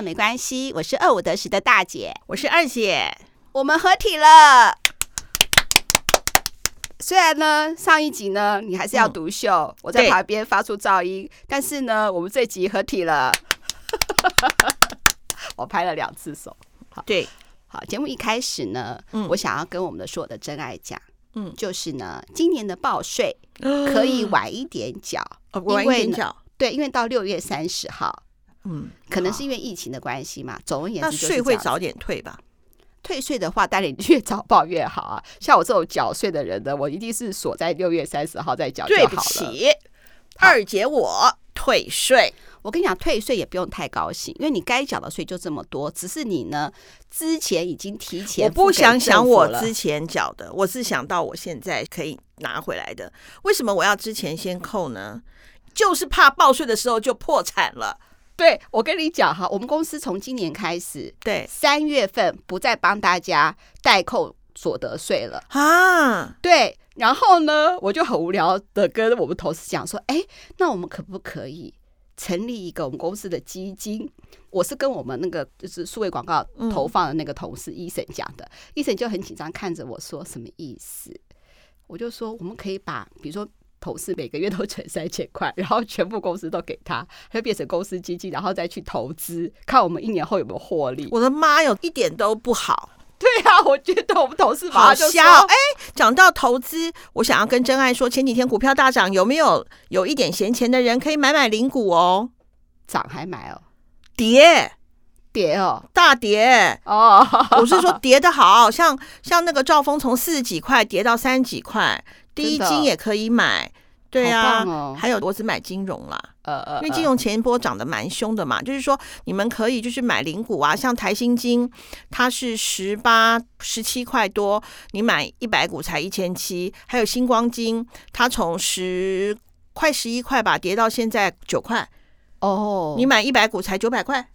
了没关系，我是二五得十的大姐，我是二姐，我们合体了。虽然呢，上一集呢，你还是要独秀，嗯、我在旁边发出噪音，但是呢，我们这集合体了。我拍了两次手。好，对，好，节目一开始呢，嗯、我想要跟我们的所有的真爱讲，嗯，就是呢，今年的报税 可以晚一点缴，晚一点缴，对，因为到六月三十号，嗯，可能是因为疫情的关系嘛，总而言之，那税会早点退吧。退税的话，当然越早报越好啊！像我这种缴税的人呢，我一定是锁在六月三十号再缴就好了。对不起，二姐我退税。我跟你讲，退税也不用太高兴，因为你该缴的税就这么多，只是你呢之前已经提前。我不想想我之前缴的，我是想到我现在可以拿回来的。为什么我要之前先扣呢？就是怕报税的时候就破产了。对，我跟你讲哈，我们公司从今年开始，对三月份不再帮大家代扣所得税了啊。对，然后呢，我就很无聊的跟我们同事讲说，哎，那我们可不可以成立一个我们公司的基金？我是跟我们那个就是数位广告投放的那个同事医生讲的，医生就很紧张看着我说什么意思？我就说我们可以把，比如说。同事每个月都存三千块，然后全部公司都给他，他就变成公司基金，然后再去投资，看我们一年后有没有获利。我的妈哟，一点都不好。对啊，我觉得我们同事好笑。哎，讲到投资，我想要跟真爱说，前几天股票大涨，有没有有一点闲钱的人可以买买零股哦？涨还买哦？跌跌哦，大跌哦。我是说跌得好，像像那个兆丰从四十几块跌到三十几块。第一金也可以买，对啊，哦、还有我只买金融啦，呃呃，因为金融前一波涨得蛮凶的嘛，就是说你们可以就是买零股啊，像台新金，它是十八十七块多，你买一百股才一千七，还有星光金，它从十快十一块吧，跌到现在九块，哦，你买一百股才九百块，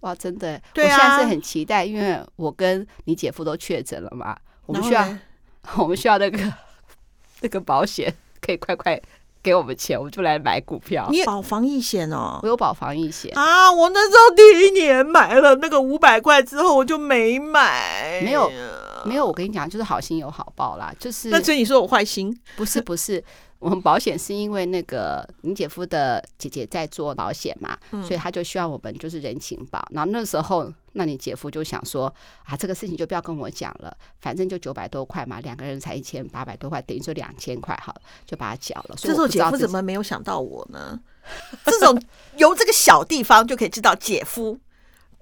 哇，真的，对啊，我现在是很期待，因为我跟你姐夫都确诊了嘛，我们需要 我们需要那个。那个保险可以快快给我们钱，我们就来买股票。你保防疫险哦？我有保防疫险啊！我那时候第一年买了那个五百块之后，我就没买。没有，没有。我跟你讲，就是好心有好报啦。就是那所以你说我坏心？不是，不是。我们保险是因为那个你姐夫的姐姐在做保险嘛，嗯、所以他就需要我们就是人情保。然后那时候，那你姐夫就想说啊，这个事情就不要跟我讲了，反正就九百多块嘛，两个人才一千八百多块，等于说两千块好了，就把它缴了。所以我这时候姐夫怎么没有想到我呢？这种由这个小地方就可以知道姐夫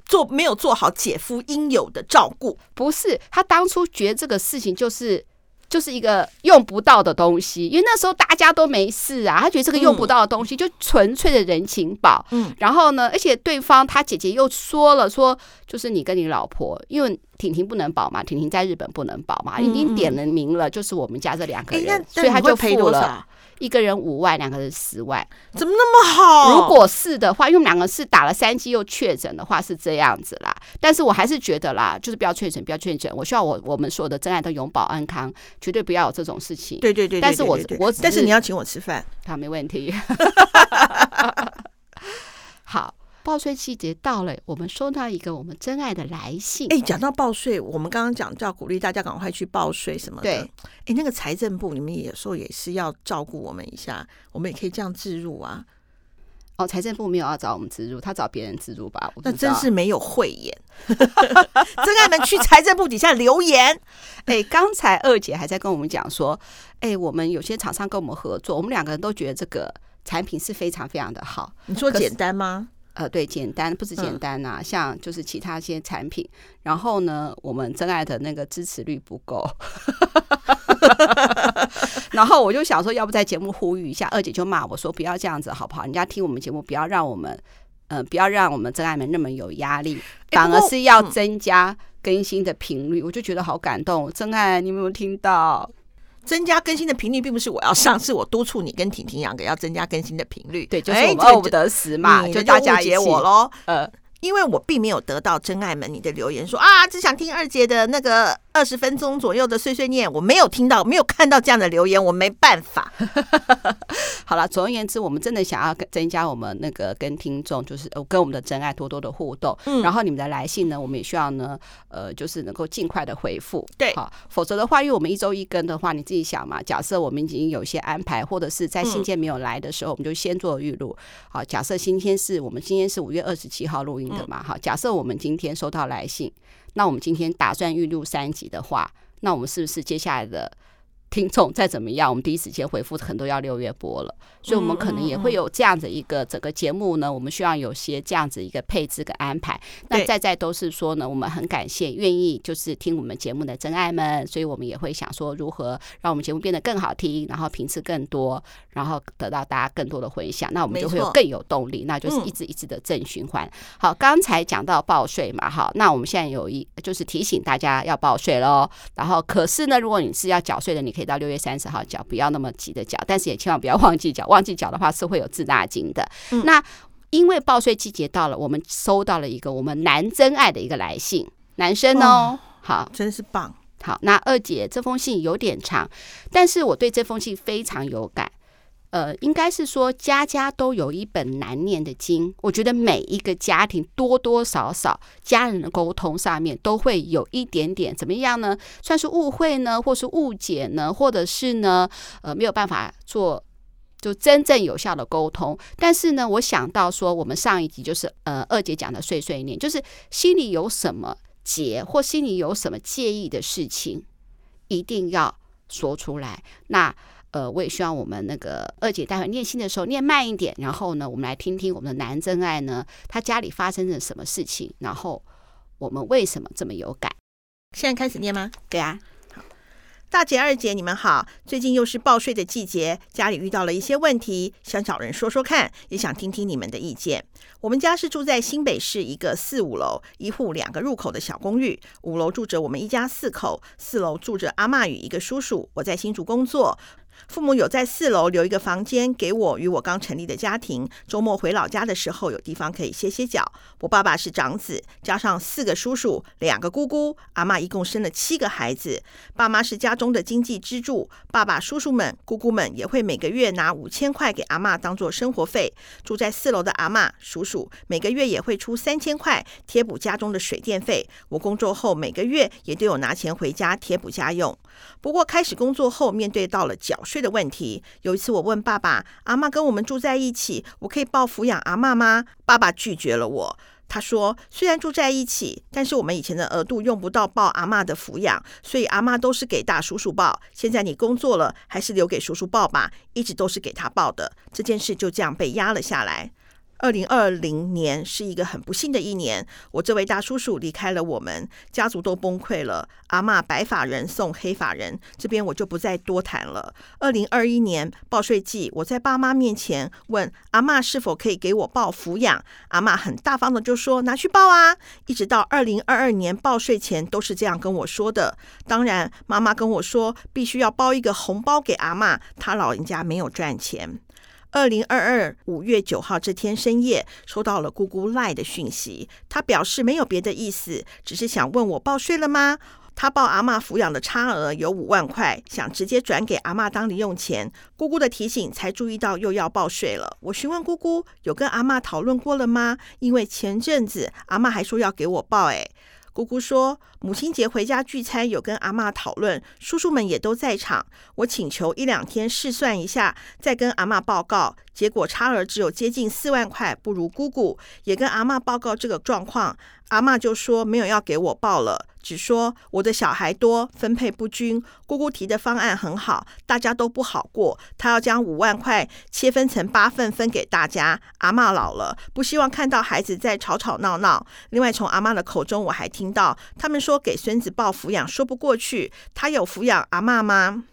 做没有做好姐夫应有的照顾。不是，他当初觉得这个事情就是。就是一个用不到的东西，因为那时候大家都没事啊，他觉得这个用不到的东西就纯粹的人情宝。嗯，然后呢，而且对方他姐姐又说了说，就是你跟你老婆，因为婷婷不能保嘛，婷婷在日本不能保嘛，已经点了名了，就是我们家这两个人，所以他就付了。一个人五万，两个人十万，怎么那么好？如果是的话，因为我们两个是打了三剂又确诊的话是这样子啦。但是我还是觉得啦，就是不要确诊，不要确诊。我希望我我们所有的真爱都永保安康，绝对不要有这种事情。对对对，对，但是我我但是你要请我吃饭，好，没问题。好。报税季节到了，我们收到一个我们真爱的来信。哎，讲到报税，我们刚刚讲就要鼓励大家赶快去报税什么的。对，哎，那个财政部你们有时候也是要照顾我们一下，我们也可以这样置入啊。哦，财政部没有要找我们置入，他找别人置入吧？那真是没有慧眼。真爱们去财政部底下留言。哎，刚才二姐还在跟我们讲说，哎，我们有些厂商跟我们合作，我们两个人都觉得这个产品是非常非常的好。你说简单吗？呃，对，简单不止简单呐、啊，嗯、像就是其他一些产品，然后呢，我们真爱的那个支持率不够，然后我就想说，要不在节目呼吁一下，二姐就骂我说，不要这样子好不好？人家听我们节目，不要让我们，嗯、呃，不要让我们真爱们那么有压力，反而是要增加更新的频率，嗯、我就觉得好感动。真爱，你有没有听到？增加更新的频率，并不是我要上，是我督促你跟婷婷两个要增加更新的频率。对，就是我们二五得死嘛，就大家解我喽。呃，因为我并没有得到真爱们你的留言说啊，只想听二姐的那个二十分钟左右的碎碎念，我没有听到，没有看到这样的留言，我没办法。好了，总而言之，我们真的想要增加我们那个跟听众，就是跟我们的真爱多多的互动。嗯，然后你们的来信呢，我们也需要呢，呃，就是能够尽快的回复。对，好，否则的话，因为我们一周一更的话，你自己想嘛，假设我们已经有一些安排，或者是在信件没有来的时候，我们就先做预录。好，假设今天是我们今天是五月二十七号录音的嘛，好，假设我们今天收到来信。那我们今天打算预录三集的话，那我们是不是接下来的听众再怎么样，我们第一时间回复很多要六月播了？所以，我们可能也会有这样子一个整个节目呢，我们需要有些这样子一个配置跟安排。那再再都是说呢，我们很感谢愿意就是听我们节目的真爱们，所以我们也会想说如何让我们节目变得更好听，然后频次更多，然后得到大家更多的回响，那我们就会有更有动力，那就是一直一直的正循环。好，刚才讲到报税嘛，好，那我们现在有一就是提醒大家要报税喽。然后，可是呢，如果你是要缴税的，你可以到六月三十号缴，不要那么急的缴，但是也千万不要忘记缴。忘记缴的话是会有滞纳金的。嗯、那因为报税季节到了，我们收到了一个我们男真爱的一个来信，男生哦，哦好，真是棒。好，那二姐这封信有点长，但是我对这封信非常有感。呃，应该是说家家都有一本难念的经。我觉得每一个家庭多多少少家人的沟通上面都会有一点点怎么样呢？算是误会呢，或是误解呢，或者是呢，呃，没有办法做就真正有效的沟通。但是呢，我想到说，我们上一集就是呃二姐讲的碎碎念，就是心里有什么结或心里有什么介意的事情，一定要说出来。那。呃，我也希望我们那个二姐待会念信的时候念慢一点，然后呢，我们来听听我们的男真爱呢，他家里发生了什么事情，然后我们为什么这么有感？现在开始念吗？对啊。好，大姐、二姐，你们好。最近又是报税的季节，家里遇到了一些问题，想找人说说看，也想听听你们的意见。我们家是住在新北市一个四五楼，一户两个入口的小公寓，五楼住着我们一家四口，四楼住着阿嬷与一个叔叔。我在新竹工作。父母有在四楼留一个房间给我与我刚成立的家庭，周末回老家的时候有地方可以歇歇脚。我爸爸是长子，加上四个叔叔、两个姑姑，阿嬷一共生了七个孩子。爸妈是家中的经济支柱，爸爸、叔叔们、姑姑们也会每个月拿五千块给阿嬷当做生活费。住在四楼的阿嬷、叔叔每个月也会出三千块贴补家中的水电费。我工作后每个月也都有拿钱回家贴补家用。不过开始工作后，面对到了缴税的问题。有一次我问爸爸：“阿妈跟我们住在一起，我可以抱抚养阿妈吗？”爸爸拒绝了我。他说：“虽然住在一起，但是我们以前的额度用不到报阿妈的抚养，所以阿妈都是给大叔叔报。现在你工作了，还是留给叔叔抱吧，一直都是给他报的。”这件事就这样被压了下来。二零二零年是一个很不幸的一年，我这位大叔叔离开了我们，家族都崩溃了。阿嬷白发人送黑发人，这边我就不再多谈了。二零二一年报税季，我在爸妈面前问阿嬷是否可以给我报抚养，阿嬷很大方的就说拿去报啊。一直到二零二二年报税前都是这样跟我说的。当然，妈妈跟我说必须要包一个红包给阿嬷，她老人家没有赚钱。二零二二五月九号这天深夜，收到了姑姑赖的讯息。她表示没有别的意思，只是想问我报税了吗？她报阿嬷抚养的差额有五万块，想直接转给阿嬷当零用钱。姑姑的提醒才注意到又要报税了。我询问姑姑有跟阿嬷讨论过了吗？因为前阵子阿嬷还说要给我报，诶。姑姑说，母亲节回家聚餐，有跟阿嬷讨论，叔叔们也都在场。我请求一两天试算一下，再跟阿嬷报告。结果差额只有接近四万块，不如姑姑。也跟阿嬷报告这个状况，阿嬷就说没有要给我报了。只说我的小孩多，分配不均。姑姑提的方案很好，大家都不好过。她要将五万块切分成八份分给大家。阿嬷老了，不希望看到孩子在吵吵闹闹。另外，从阿嬷的口中我还听到他们说给孙子报抚养说不过去。他有抚养阿嬷吗？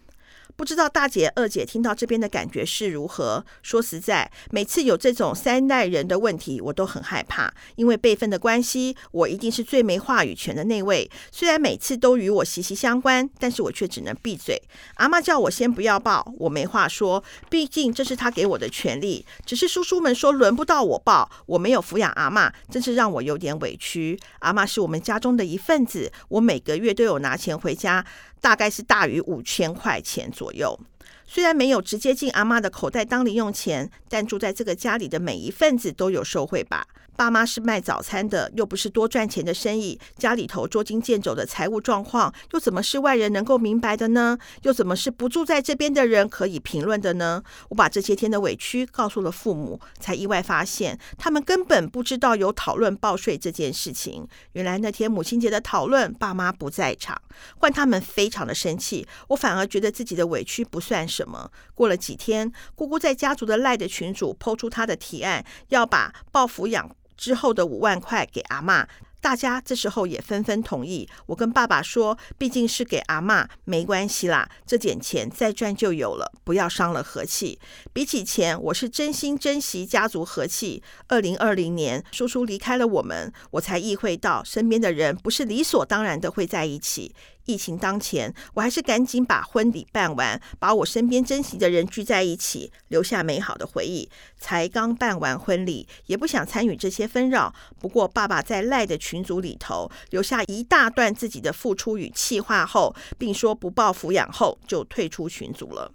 不知道大姐、二姐听到这边的感觉是如何？说实在，每次有这种三代人的问题，我都很害怕，因为辈分的关系，我一定是最没话语权的那位。虽然每次都与我息息相关，但是我却只能闭嘴。阿嬷叫我先不要抱，我没话说，毕竟这是她给我的权利。只是叔叔们说轮不到我抱，我没有抚养阿嬷，真是让我有点委屈。阿嬷是我们家中的一份子，我每个月都有拿钱回家。大概是大于五千块钱左右。虽然没有直接进阿妈的口袋当零用钱，但住在这个家里的每一份子都有受惠吧。爸妈是卖早餐的，又不是多赚钱的生意，家里头捉襟见肘的财务状况，又怎么是外人能够明白的呢？又怎么是不住在这边的人可以评论的呢？我把这些天的委屈告诉了父母，才意外发现他们根本不知道有讨论报税这件事情。原来那天母亲节的讨论，爸妈不在场，换他们非常的生气，我反而觉得自己的委屈不算什么。过了几天，姑姑在家族的赖的群主抛出她的提案，要把报抚养。之后的五万块给阿嬷，大家这时候也纷纷同意。我跟爸爸说，毕竟是给阿嬷，没关系啦，这点钱再赚就有了，不要伤了和气。比起钱，我是真心珍惜家族和气。二零二零年，叔叔离开了我们，我才意会到身边的人不是理所当然的会在一起。疫情当前，我还是赶紧把婚礼办完，把我身边珍惜的人聚在一起，留下美好的回忆。才刚办完婚礼，也不想参与这些纷扰。不过，爸爸在赖的群组里头留下一大段自己的付出与气话后，并说不报抚养后就退出群组了。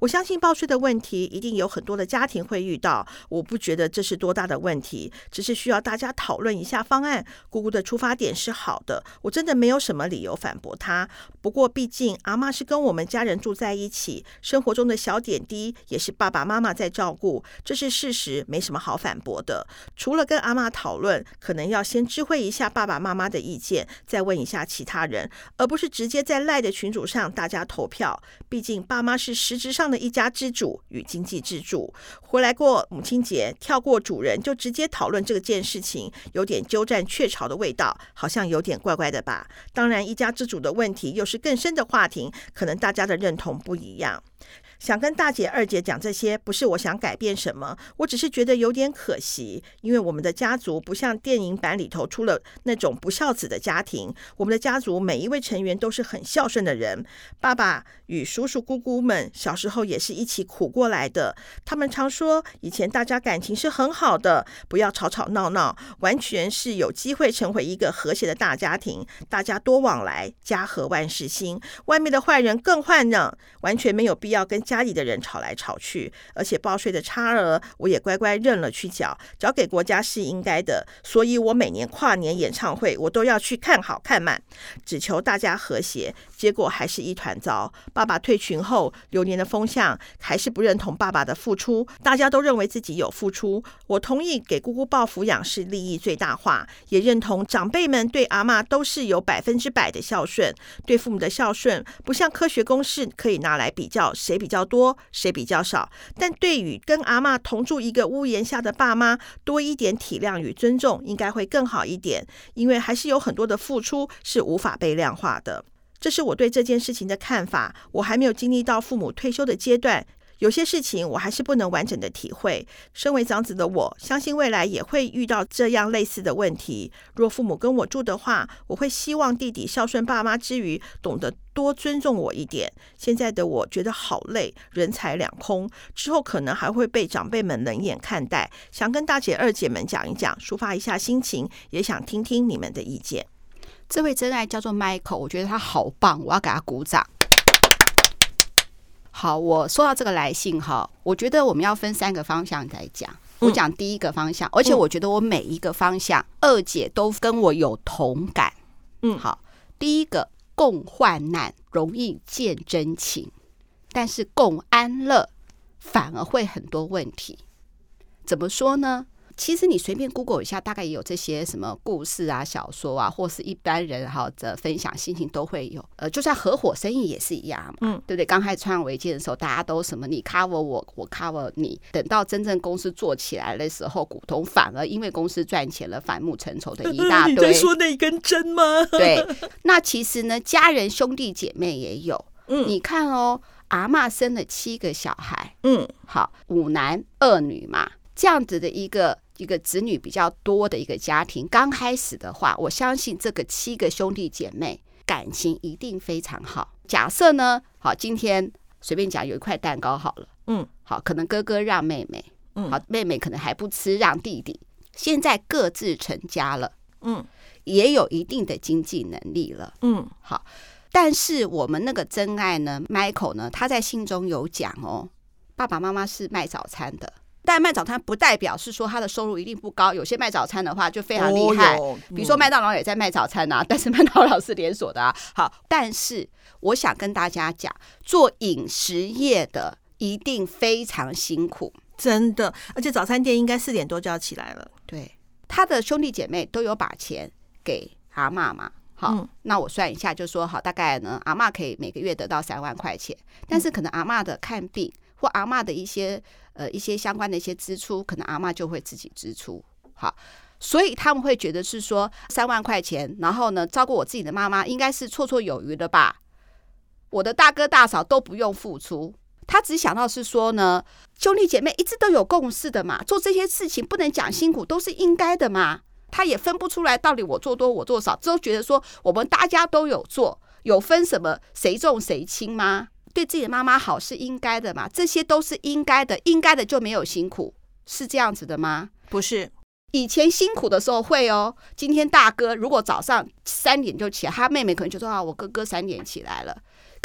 我相信报税的问题一定有很多的家庭会遇到，我不觉得这是多大的问题，只是需要大家讨论一下方案。姑姑的出发点是好的，我真的没有什么理由反驳她。不过毕竟阿嬷是跟我们家人住在一起，生活中的小点滴也是爸爸妈妈在照顾，这是事实，没什么好反驳的。除了跟阿嬷讨论，可能要先知会一下爸爸妈妈的意见，再问一下其他人，而不是直接在赖的群组上大家投票。毕竟爸妈是实质上的一家之主与经济支柱，回来过母亲节，跳过主人就直接讨论这件事情，有点鸠占鹊巢的味道，好像有点怪怪的吧？当然，一家之主的问题又是更深的话题，可能大家的认同不一样。想跟大姐、二姐讲这些，不是我想改变什么，我只是觉得有点可惜，因为我们的家族不像电影版里头出了那种不孝子的家庭，我们的家族每一位成员都是很孝顺的人。爸爸与叔叔姑姑们小时候也是一起苦过来的，他们常说以前大家感情是很好的，不要吵吵闹闹，完全是有机会成为一个和谐的大家庭，大家多往来，家和万事兴。外面的坏人更坏呢，完全没有必要跟。家里的人吵来吵去，而且报税的差额我也乖乖认了去缴，缴给国家是应该的。所以我每年跨年演唱会我都要去看好看满，只求大家和谐。结果还是一团糟。爸爸退群后，流年的风向还是不认同爸爸的付出，大家都认为自己有付出。我同意给姑姑报抚养是利益最大化，也认同长辈们对阿嬷都是有百分之百的孝顺。对父母的孝顺不像科学公式可以拿来比较，谁比较。较多，谁比较少？但对于跟阿妈同住一个屋檐下的爸妈，多一点体谅与尊重，应该会更好一点。因为还是有很多的付出是无法被量化的。这是我对这件事情的看法。我还没有经历到父母退休的阶段。有些事情我还是不能完整的体会。身为长子的我，相信未来也会遇到这样类似的问题。若父母跟我住的话，我会希望弟弟孝顺爸妈之余，懂得多尊重我一点。现在的我觉得好累，人财两空，之后可能还会被长辈们冷眼看待。想跟大姐、二姐们讲一讲，抒发一下心情，也想听听你们的意见。这位真爱叫做 Michael，我觉得他好棒，我要给他鼓掌。好，我收到这个来信哈，我觉得我们要分三个方向来讲。我讲第一个方向，而且我觉得我每一个方向，二姐都跟我有同感。嗯，好，第一个共患难容易见真情，但是共安乐反而会很多问题。怎么说呢？其实你随便 Google 一下，大概也有这些什么故事啊、小说啊，或是一般人哈的分享心情都会有。呃，就算合伙生意也是一样嘛，嗯，对不对？刚开始创维建的时候，大家都什么你 cover 我，我 cover 你。等到真正公司做起来的时候，股东反而因为公司赚钱了，反目成仇的一大 堆。你在说那一根针吗？对，那其实呢，家人兄弟姐妹也有。嗯，你看哦。阿嬷生了七个小孩，嗯，好，五男二女嘛，这样子的一个一个子女比较多的一个家庭，刚开始的话，我相信这个七个兄弟姐妹感情一定非常好。假设呢，好，今天随便讲有一块蛋糕好了，嗯，好，可能哥哥让妹妹，嗯，好，妹妹可能还不吃，让弟弟。现在各自成家了，嗯，也有一定的经济能力了，嗯，好。但是我们那个真爱呢，Michael 呢，他在信中有讲哦，爸爸妈妈是卖早餐的，但卖早餐不代表是说他的收入一定不高，有些卖早餐的话就非常厉害，哦嗯、比如说麦当劳也在卖早餐啊，但是麦当劳是连锁的啊。好，但是我想跟大家讲，做饮食业的一定非常辛苦，真的，而且早餐店应该四点多就要起来了。对，他的兄弟姐妹都有把钱给阿嬷嘛。好，嗯、那我算一下，就说好，大概呢，阿嬷可以每个月得到三万块钱，但是可能阿嬷的看病或阿嬷的一些呃一些相关的一些支出，可能阿妈就会自己支出。好，所以他们会觉得是说三万块钱，然后呢，照顾我自己的妈妈应该是绰绰有余的吧？我的大哥大嫂都不用付出，他只想到是说呢，兄弟姐妹一直都有共识的嘛，做这些事情不能讲辛苦，都是应该的嘛。他也分不出来到底我做多我做少，都觉得说我们大家都有做，有分什么谁重谁轻吗？对自己的妈妈好是应该的嘛？这些都是应该的，应该的就没有辛苦，是这样子的吗？不是，以前辛苦的时候会哦。今天大哥如果早上三点就起来，他妹妹可能就说啊，我哥哥三点起来了。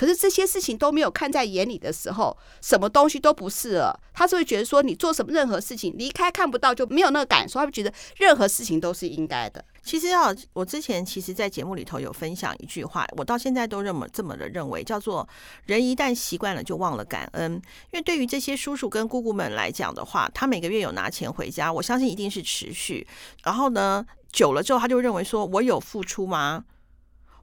可是这些事情都没有看在眼里的时候，什么东西都不是了。他是会觉得说，你做什么任何事情离开看不到就没有那个感受，他会觉得任何事情都是应该的。其实啊，我之前其实，在节目里头有分享一句话，我到现在都这么这么的认为，叫做“人一旦习惯了，就忘了感恩”。因为对于这些叔叔跟姑姑们来讲的话，他每个月有拿钱回家，我相信一定是持续。然后呢，久了之后，他就认为说，我有付出吗？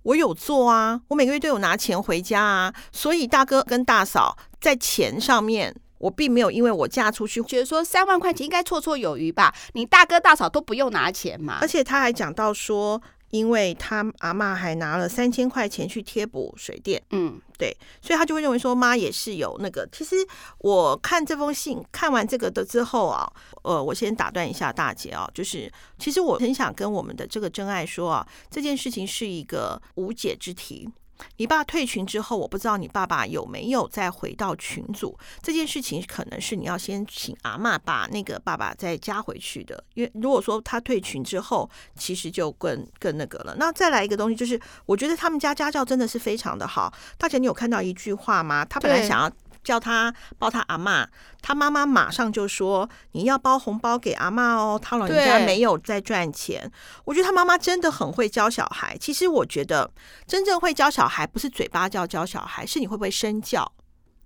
我有做啊，我每个月都有拿钱回家啊，所以大哥跟大嫂在钱上面，我并没有因为我嫁出去，觉得说三万块钱应该绰绰有余吧？你大哥大嫂都不用拿钱嘛？而且他还讲到说。因为他阿嬷还拿了三千块钱去贴补水电，嗯，对，所以他就会认为说妈也是有那个。其实我看这封信，看完这个的之后啊，呃，我先打断一下大姐啊，就是其实我很想跟我们的这个真爱说啊，这件事情是一个无解之题。你爸退群之后，我不知道你爸爸有没有再回到群组。这件事情可能是你要先请阿嬷把那个爸爸再加回去的，因为如果说他退群之后，其实就更更那个了。那再来一个东西，就是我觉得他们家家教真的是非常的好。大姐，你有看到一句话吗？他本来想要。叫他包他阿妈，他妈妈马上就说：“你要包红包给阿妈哦，他老人家没有在赚钱。”我觉得他妈妈真的很会教小孩。其实我觉得真正会教小孩不是嘴巴教教小孩，是你会不会身教。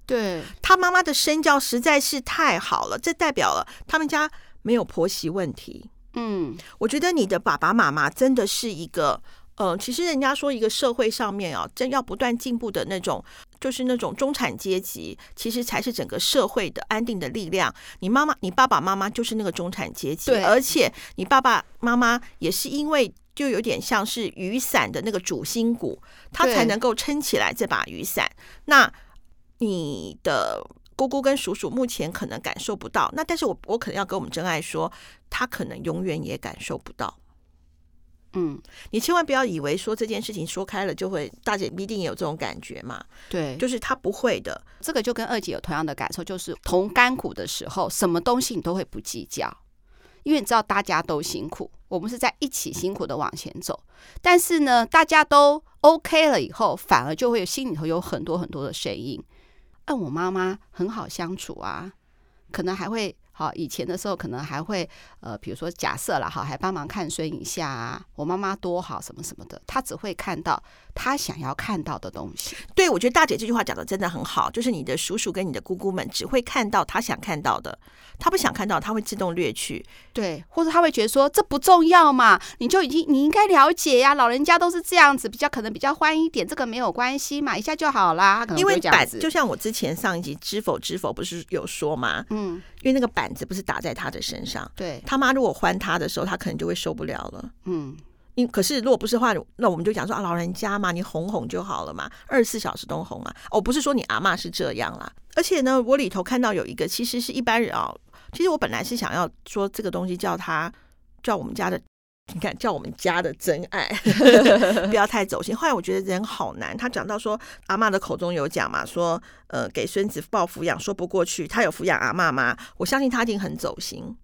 对，他妈妈的身教实在是太好了，这代表了他们家没有婆媳问题。嗯，我觉得你的爸爸妈妈真的是一个。嗯，其实人家说一个社会上面啊，真要不断进步的那种，就是那种中产阶级，其实才是整个社会的安定的力量。你妈妈、你爸爸妈妈就是那个中产阶级，对，而且你爸爸妈妈也是因为就有点像是雨伞的那个主心骨，他才能够撑起来这把雨伞。那你的姑姑跟叔叔目前可能感受不到，那但是我我可能要跟我们真爱说，他可能永远也感受不到。嗯，你千万不要以为说这件事情说开了就会，大姐必定也有这种感觉嘛。对，就是她不会的。这个就跟二姐有同样的感受，就是同甘苦的时候，什么东西你都会不计较，因为你知道大家都辛苦，我们是在一起辛苦的往前走。但是呢，大家都 OK 了以后，反而就会心里头有很多很多的声音。嗯，我妈妈很好相处啊，可能还会。好，以前的时候可能还会呃，比如说假设了哈，还帮忙看孙一下啊。我妈妈多好，什么什么的，她只会看到她想要看到的东西。对，我觉得大姐这句话讲的真的很好，就是你的叔叔跟你的姑姑们只会看到他想看到的，他不想看到，他会自动略去。对，或者他会觉得说这不重要嘛，你就已经你应该了解呀，老人家都是这样子，比较可能比较欢一点，这个没有关系嘛，一下就好啦。因为板就像我之前上一集知否知否不是有说吗？嗯，因为那个板。板子不是打在他的身上，对，他妈如果还他的时候，他可能就会受不了了。嗯，因可是如果不是的话，那我们就讲说啊，老人家嘛，你哄哄就好了嘛，二十四小时都哄啊。哦，不是说你阿妈是这样啦。而且呢，我里头看到有一个，其实是一般人啊。其实我本来是想要说这个东西叫他叫我们家的。你看，叫我们家的真爱，不要太走心。后来我觉得人好难。他讲到说，阿嬷的口中有讲嘛，说呃，给孙子报抚养说不过去。他有抚养阿嬷吗？我相信他一定很走心。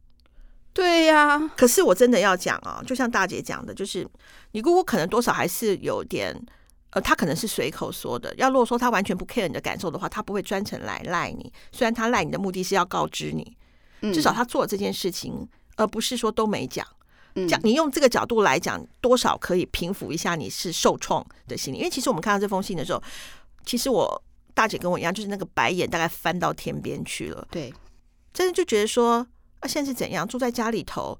对呀、啊，可是我真的要讲啊，就像大姐讲的，就是你姑姑可能多少还是有点，呃，她可能是随口说的。要如果说她完全不 care 你的感受的话，她不会专程来赖你。虽然她赖你的目的是要告知你，至少她做了这件事情，而不是说都没讲。讲你用这个角度来讲，多少可以平复一下你是受创的心理。因为其实我们看到这封信的时候，其实我大姐跟我一样，就是那个白眼大概翻到天边去了。对，真的就觉得说，啊，现在是怎样？住在家里头，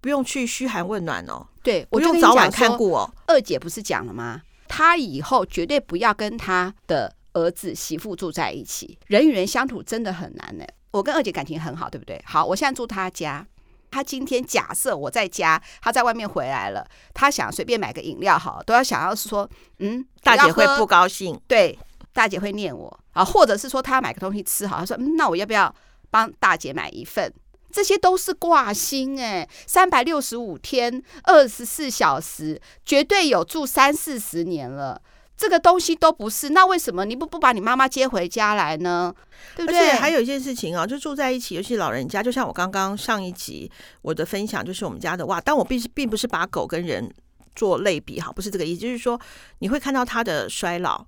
不用去嘘寒问暖哦，对，不用早晚看顾哦。二姐不是讲了吗？她以后绝对不要跟她的儿子媳妇住在一起，人与人相处真的很难呢。我跟二姐感情很好，对不对？好，我现在住她家。他今天假设我在家，他在外面回来了，他想随便买个饮料，好，都要想要是说，嗯，大姐会不高兴，对，大姐会念我啊，或者是说他要买个东西吃，好，他说，嗯，那我要不要帮大姐买一份？这些都是挂心哎，三百六十五天，二十四小时，绝对有住三四十年了。这个东西都不是，那为什么你不不把你妈妈接回家来呢？对不对？而且还有一件事情啊，就住在一起，尤其老人家，就像我刚刚上一集我的分享，就是我们家的哇，但我并并不是把狗跟人做类比哈，不是这个意思，就是说你会看到他的衰老，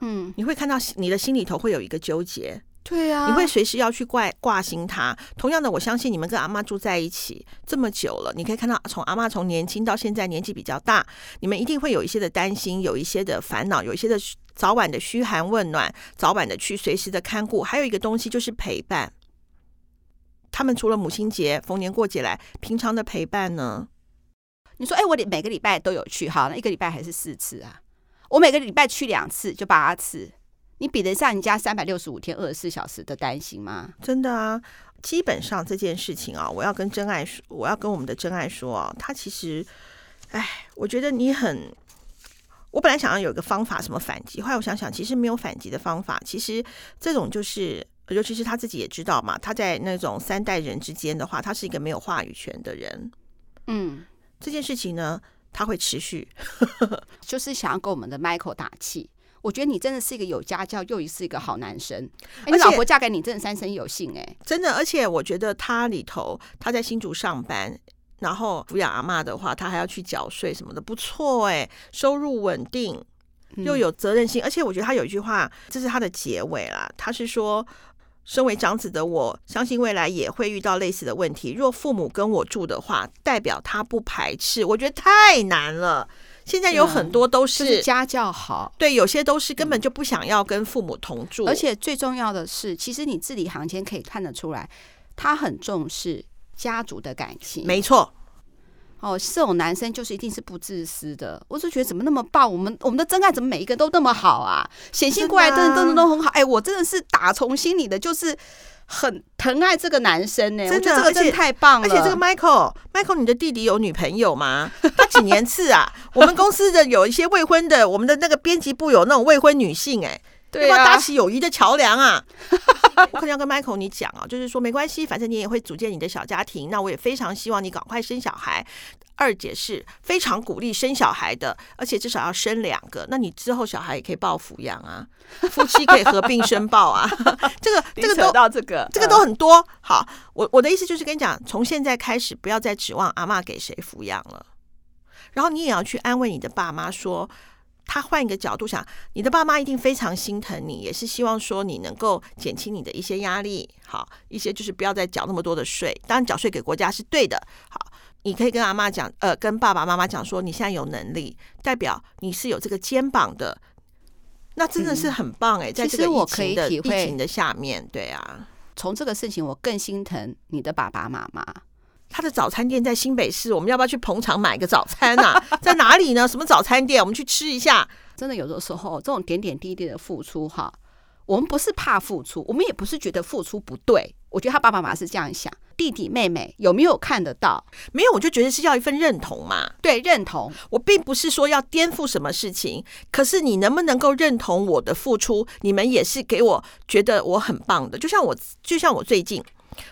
嗯，你会看到你的心里头会有一个纠结。对呀、啊，你会随时要去挂挂心他。同样的，我相信你们跟阿妈住在一起这么久了，你可以看到从阿妈从年轻到现在年纪比较大，你们一定会有一些的担心，有一些的烦恼，有一些的早晚的嘘寒问暖，早晚的去随时的看顾。还有一个东西就是陪伴。他们除了母亲节、逢年过节来，平常的陪伴呢？你说，哎，我每个礼拜都有去，好，那一个礼拜还是四次啊？我每个礼拜去两次，就八次。你比得上人家三百六十五天二十四小时的担心吗？真的啊，基本上这件事情啊，我要跟真爱说，我要跟我们的真爱说啊，他其实，哎，我觉得你很，我本来想要有一个方法什么反击，后来我想想，其实没有反击的方法。其实这种就是，尤其是他自己也知道嘛，他在那种三代人之间的话，他是一个没有话语权的人。嗯，这件事情呢，他会持续，就是想要跟我们的 Michael 打气。我觉得你真的是一个有家教，又是一个好男生。你老婆嫁给你，真的三生有幸哎、欸，真的。而且我觉得他里头，他在新竹上班，然后抚养阿妈的话，他还要去缴税什么的，不错哎、欸，收入稳定，又有责任心。嗯、而且我觉得他有一句话，这是他的结尾啦，他是说：“身为长子的我，相信未来也会遇到类似的问题。若父母跟我住的话，代表他不排斥。”我觉得太难了。现在有很多都是，嗯就是家教好，对，有些都是根本就不想要跟父母同住。而且最重要的是，其实你字里行间可以看得出来，他很重视家族的感情。没错，哦，这种男生就是一定是不自私的。我就觉得怎么那么棒，我们我们的真爱怎么每一个都那么好啊？显现过来真的真的都很好。哎，我真的是打从心里的，就是。很疼爱这个男生呢，真的，这个真的太棒了。而且这个 Michael，Michael，你的弟弟有女朋友吗？他几年次啊？我们公司的有一些未婚的，我们的那个编辑部有那种未婚女性，哎。对啊，要搭起友谊的桥梁啊！我可能要跟 Michael 你讲啊，就是说没关系，反正你也会组建你的小家庭。那我也非常希望你赶快生小孩。二姐是非常鼓励生小孩的，而且至少要生两个。那你之后小孩也可以报抚养啊，夫妻可以合并申报啊。这个 这个都到这个，这个都很多。好，我我的意思就是跟你讲，从现在开始不要再指望阿嬷给谁抚养了，然后你也要去安慰你的爸妈说。他换一个角度想，你的爸妈一定非常心疼你，也是希望说你能够减轻你的一些压力，好，一些就是不要再缴那么多的税。当然缴税给国家是对的，好，你可以跟阿妈讲，呃，跟爸爸妈妈讲说，你现在有能力，代表你是有这个肩膀的，那真的是很棒哎、欸，在这个疫情的疫情的下面，对啊，从这个事情我更心疼你的爸爸妈妈。他的早餐店在新北市，我们要不要去捧场买个早餐啊？在哪里呢？什么早餐店？我们去吃一下。真的，有的时候这种点点滴滴的付出，哈，我们不是怕付出，我们也不是觉得付出不对。我觉得他爸爸妈妈是这样想，弟弟妹妹有没有看得到？没有，我就觉得是要一份认同嘛。对，认同。我并不是说要颠覆什么事情，可是你能不能够认同我的付出？你们也是给我觉得我很棒的。就像我，就像我最近，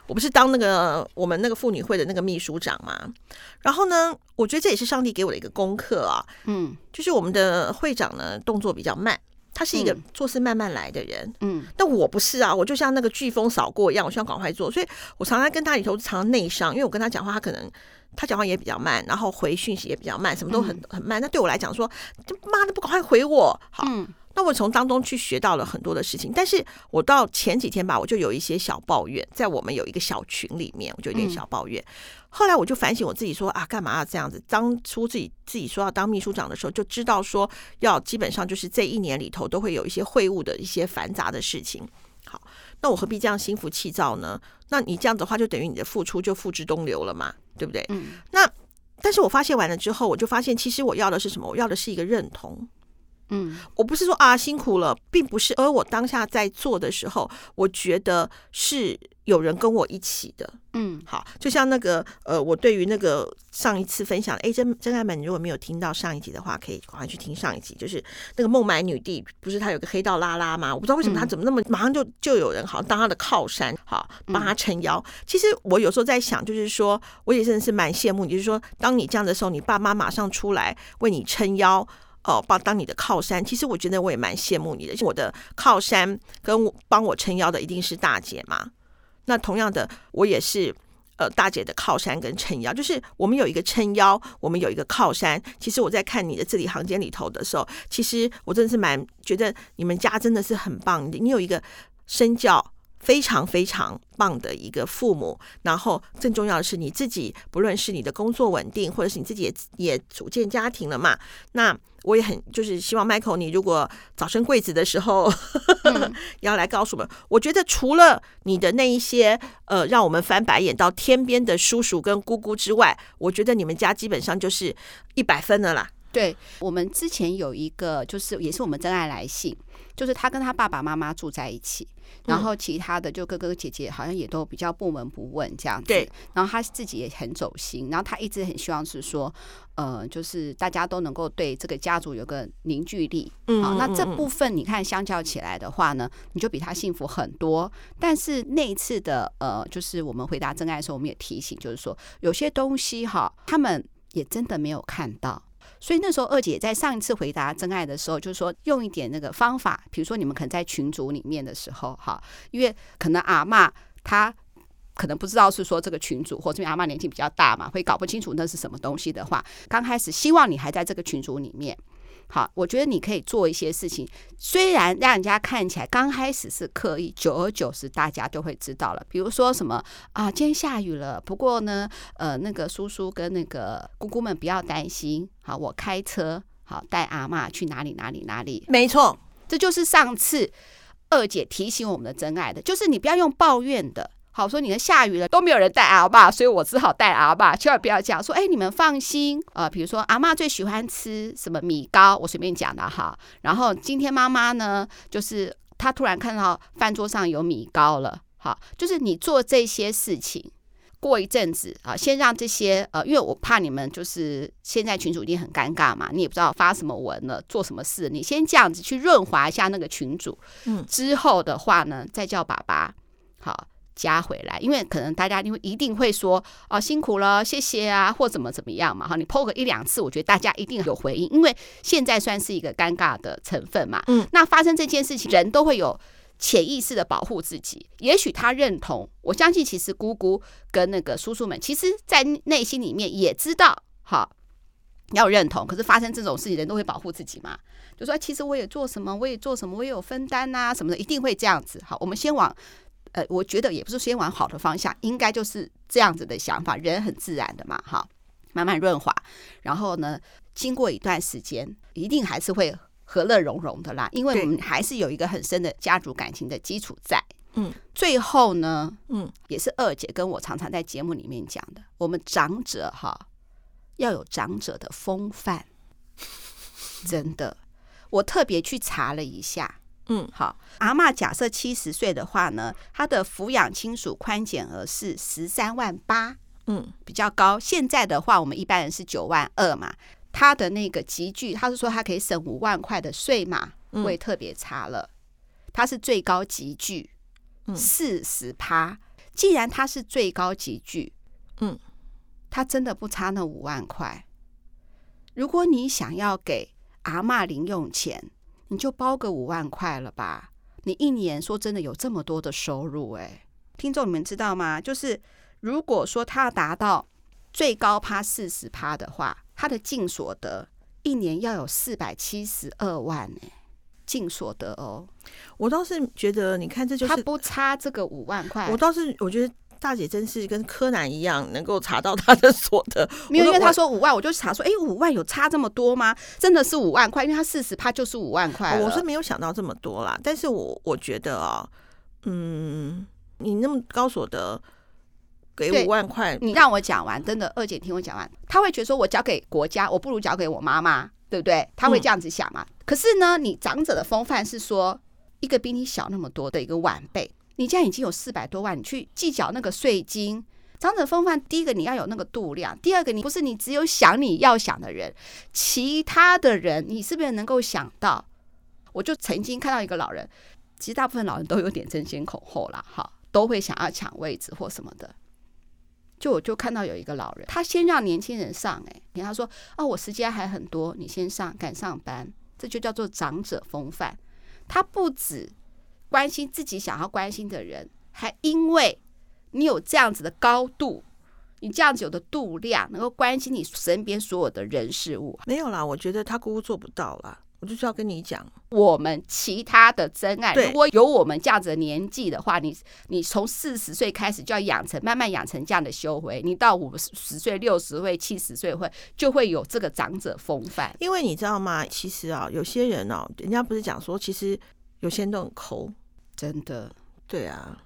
我不是当那个我们那个妇女会的那个秘书长嘛。然后呢，我觉得这也是上帝给我的一个功课啊。嗯，就是我们的会长呢，动作比较慢。他是一个做事慢慢来的人，嗯，但我不是啊，我就像那个飓风扫过一样，我需要赶快做，所以我常常跟他里头常常内伤，因为我跟他讲话，他可能他讲话也比较慢，然后回讯息也比较慢，什么都很很慢。那对我来讲说，妈的不赶快回我，好。那我从当中去学到了很多的事情，但是我到前几天吧，我就有一些小抱怨，在我们有一个小群里面，我就有点小抱怨。后来我就反省我自己说，啊，干嘛要这样子？当初自己自己说要当秘书长的时候，就知道说要基本上就是这一年里头都会有一些会务的一些繁杂的事情。好，那我何必这样心浮气躁呢？那你这样子的话，就等于你的付出就付之东流了嘛，对不对？嗯。那但是我发现完了之后，我就发现其实我要的是什么？我要的是一个认同。嗯，我不是说啊辛苦了，并不是，而我当下在做的时候，我觉得是有人跟我一起的。嗯，好，就像那个呃，我对于那个上一次分享，哎，真真爱们，你如果没有听到上一集的话，可以赶快去听上一集。就是那个孟买女帝，不是她有个黑道拉拉吗？我不知道为什么她怎么那么马上就就有人好像当她的靠山，好帮她撑腰。其实我有时候在想，就是说我也真的是蛮羡慕你，就是说当你这样的时候，你爸妈马上出来为你撑腰。哦，帮当你的靠山，其实我觉得我也蛮羡慕你的。我的靠山跟我帮我撑腰的一定是大姐嘛。那同样的，我也是呃大姐的靠山跟撑腰，就是我们有一个撑腰，我们有一个靠山。其实我在看你的字里行间里头的时候，其实我真的是蛮觉得你们家真的是很棒。你有一个身教非常非常棒的一个父母，然后更重要的是你自己，不论是你的工作稳定，或者是你自己也也组建家庭了嘛，那。我也很就是希望 Michael，你如果早生贵子的时候，嗯、要来告诉我们。我觉得除了你的那一些呃，让我们翻白眼到天边的叔叔跟姑姑之外，我觉得你们家基本上就是一百分了啦。对，我们之前有一个，就是也是我们真爱来信，就是他跟他爸爸妈妈住在一起。然后其他的就哥哥姐姐好像也都比较不闻不问这样子，对。然后他自己也很走心，然后他一直很希望是说，呃，就是大家都能够对这个家族有个凝聚力。嗯，好，那这部分你看相较起来的话呢，你就比他幸福很多。但是那一次的呃，就是我们回答真爱的时候，我们也提醒，就是说有些东西哈，他们也真的没有看到。所以那时候二姐在上一次回答真爱的时候，就是说用一点那个方法，比如说你们可能在群组里面的时候，哈，因为可能阿嬷她可能不知道是说这个群主，或者因为阿嬷年纪比较大嘛，会搞不清楚那是什么东西的话，刚开始希望你还在这个群组里面。好，我觉得你可以做一些事情，虽然让人家看起来刚开始是刻意，久而久之大家就会知道了。比如说什么啊，今天下雨了，不过呢，呃，那个叔叔跟那个姑姑们不要担心，好，我开车好带阿妈去哪里哪里哪里。没错，这就是上次二姐提醒我们的真爱的，就是你不要用抱怨的。好，说你们下雨了都没有人带阿爸，所以我只好带阿爸。千万不要讲说，哎，你们放心，呃，比如说阿妈最喜欢吃什么米糕，我随便讲的哈。然后今天妈妈呢，就是她突然看到饭桌上有米糕了，好，就是你做这些事情，过一阵子啊，先让这些呃，因为我怕你们就是现在群主一定很尴尬嘛，你也不知道发什么文了，做什么事，你先这样子去润滑一下那个群主，嗯，之后的话呢，再叫爸爸，好。加回来，因为可能大家一定会一定会说哦，辛苦了，谢谢啊，或怎么怎么样嘛哈。你 po 个一两次，我觉得大家一定有回应，因为现在算是一个尴尬的成分嘛。嗯，那发生这件事情，人都会有潜意识的保护自己。也许他认同，我相信其实姑姑跟那个叔叔们，其实在内心里面也知道哈要认同。可是发生这种事情，人都会保护自己嘛，就说其实我也做什么，我也做什么，我也有分担啊什么的，一定会这样子。好，我们先往。呃，我觉得也不是先往好的方向，应该就是这样子的想法，人很自然的嘛，哈，慢慢润滑，然后呢，经过一段时间，一定还是会和乐融融的啦，因为我们还是有一个很深的家族感情的基础在。嗯，最后呢，嗯，也是二姐跟我常常在节目里面讲的，我们长者哈要有长者的风范，真的，我特别去查了一下。嗯，好，阿嬷假设七十岁的话呢，她的抚养亲属宽减额是十三万八，嗯，比较高。现在的话，我们一般人是九万二嘛。他的那个集聚，他是说他可以省五万块的税嘛，我也特别差了，他是最高级距，四十趴。既然他是最高集聚，嗯，他真的不差那五万块。如果你想要给阿嬷零用钱，你就包个五万块了吧。你一年说真的有这么多的收入，哎，听众你们知道吗？就是如果说他要达到最高趴四十趴的话。他的净所得一年要有四百七十二万诶，净所得哦。我倒是觉得，你看，这就是他不差这个五万块。我倒是我觉得大姐真是跟柯南一样，能够查到他的所得。没有，因为他说五万，我就查说，哎，五万有差这么多吗？真的是五万块，因为他四十趴就是五万块。我是没有想到这么多啦，但是我我觉得啊，嗯，你那么高所得。给五万块，你让我讲完，真的，二姐听我讲完，他会觉得说，我交给国家，我不如交给我妈妈，对不对？他会这样子想嘛？嗯、可是呢，你长者的风范是说，一个比你小那么多的一个晚辈，你现在已经有四百多万，你去计较那个税金，长者风范，第一个你要有那个度量，第二个你不是你只有想你要想的人，其他的人你是不是能够想到？我就曾经看到一个老人，其实大部分老人都有点争先恐后啦，哈，都会想要抢位置或什么的。就我就看到有一个老人，他先让年轻人上，哎，跟他说：“哦，我时间还很多，你先上，赶上班。”这就叫做长者风范。他不止关心自己想要关心的人，还因为你有这样子的高度，你这样子有的度量，能够关心你身边所有的人事物。没有啦，我觉得他姑姑做不到啦。我就是要跟你讲，我们其他的真爱，如果有我们这样子的年纪的话，你你从四十岁开始就要养成，慢慢养成这样的修为，你到五十岁、六十岁、七十岁会就会有这个长者风范。因为你知道吗？其实啊，有些人哦，人家不是讲说，其实有些人都很抠，真的。对啊，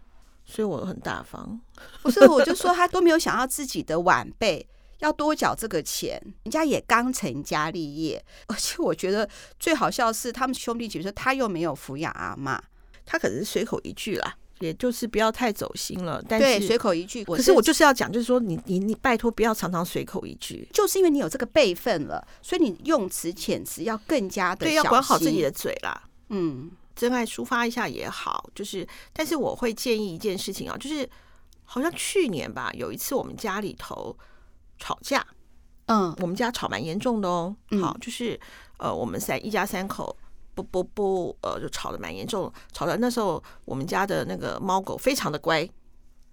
所以我很大方。不是，我就说他都没有想到自己的晚辈。要多缴这个钱，人家也刚成家立业，而且我觉得最好笑的是，他们兄弟姐妹说他又没有抚养阿妈，他可能是随口一句啦，也就是不要太走心了。但是对，随口一句。可是我就是要讲，就是说你你你拜托不要常常随口一句，就是因为你有这个辈分了，所以你用词遣词要更加的对，要管好自己的嘴啦。嗯，真爱抒发一下也好，就是，但是我会建议一件事情啊，就是好像去年吧，有一次我们家里头。吵架，嗯，我们家吵蛮严重的哦。嗯、好，就是呃，我们三一家三口不不不，呃，就吵得蛮严重，吵的那时候我们家的那个猫狗非常的乖，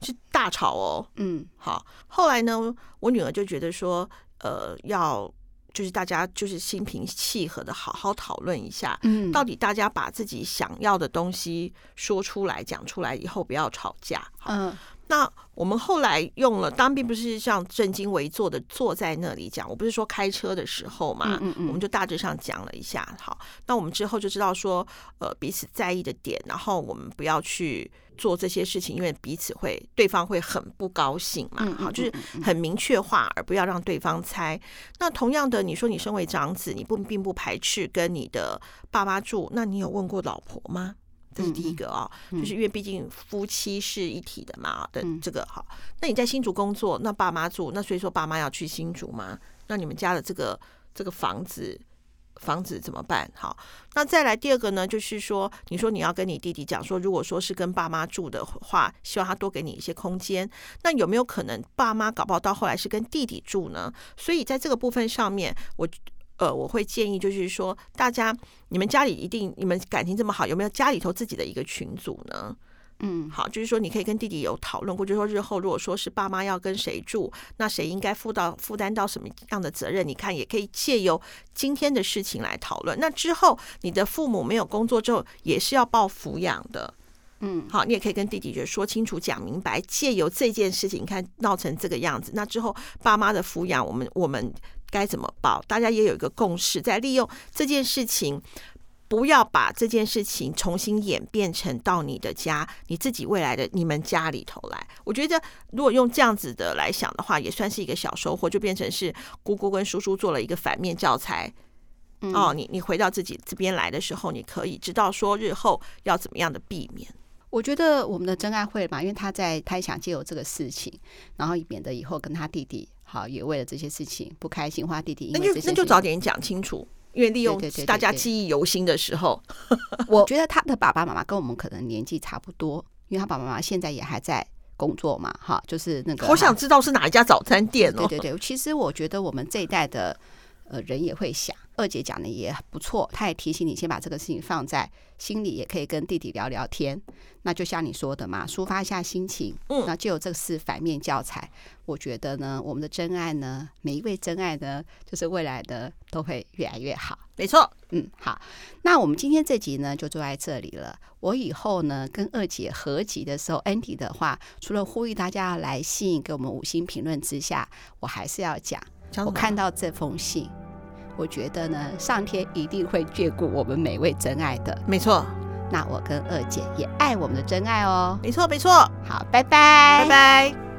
是大吵哦。嗯，好，后来呢，我女儿就觉得说，呃，要就是大家就是心平气和的好好讨论一下，嗯，到底大家把自己想要的东西说出来讲出来以后，不要吵架，嗯。那我们后来用了，当然并不是像正襟危坐的坐在那里讲，我不是说开车的时候嘛，嗯嗯，我们就大致上讲了一下。好，那我们之后就知道说，呃，彼此在意的点，然后我们不要去做这些事情，因为彼此会对方会很不高兴嘛。好，就是很明确化，而不要让对方猜。那同样的，你说你身为长子，你不并不排斥跟你的爸妈住，那你有问过老婆吗？这是第一个啊、就是因为毕竟夫妻是一体的嘛。的这个好，嗯、那你在新竹工作，那爸妈住，那所以说爸妈要去新竹吗？那你们家的这个这个房子房子怎么办？好，那再来第二个呢，就是说，你说你要跟你弟弟讲说，如果说是跟爸妈住的话，希望他多给你一些空间。那有没有可能爸妈搞不好到后来是跟弟弟住呢？所以在这个部分上面，我。呃，我会建议就是说，大家你们家里一定你们感情这么好，有没有家里头自己的一个群组呢？嗯，好，就是说你可以跟弟弟有讨论过，就是说日后如果说是爸妈要跟谁住，那谁应该负到负担到什么样的责任？你看也可以借由今天的事情来讨论。那之后你的父母没有工作之后，也是要报抚养的。嗯，好，你也可以跟弟弟就说清楚、讲明白，借由这件事情，你看闹成这个样子，那之后爸妈的抚养，我们我们。该怎么报？大家也有一个共识，在利用这件事情，不要把这件事情重新演变成到你的家、你自己未来的你们家里头来。我觉得，如果用这样子的来想的话，也算是一个小收获，就变成是姑姑跟叔叔做了一个反面教材，嗯、哦，你你回到自己这边来的时候，你可以知道说日后要怎么样的避免。我觉得我们的真爱会嘛，因为他在他也想借由这个事情，然后免得以后跟他弟弟好也为了这些事情不开心，或他弟弟那就那就早点讲清楚。因为利用大家记忆犹新的时候，我觉得他的爸爸妈妈跟我们可能年纪差不多，因为他爸爸妈妈现在也还在工作嘛，哈，就是那个。我想知道是哪一家早餐店哦。对对对，其实我觉得我们这一代的呃人也会想，二姐讲的也不错，她也提醒你先把这个事情放在心里，也可以跟弟弟聊聊天。那就像你说的嘛，抒发一下心情。嗯，那就有这个是反面教材。我觉得呢，我们的真爱呢，每一位真爱呢，就是未来的都会越来越好。没错，嗯，好。那我们今天这集呢，就坐在这里了。我以后呢，跟二姐合集的时候，Andy 的话，除了呼吁大家要来信给我们五星评论之下，我还是要讲，我看到这封信，我觉得呢，上天一定会眷顾我们每位真爱的。没错。那我跟二姐也爱我们的真爱哦，没错没错。好，拜拜，拜拜。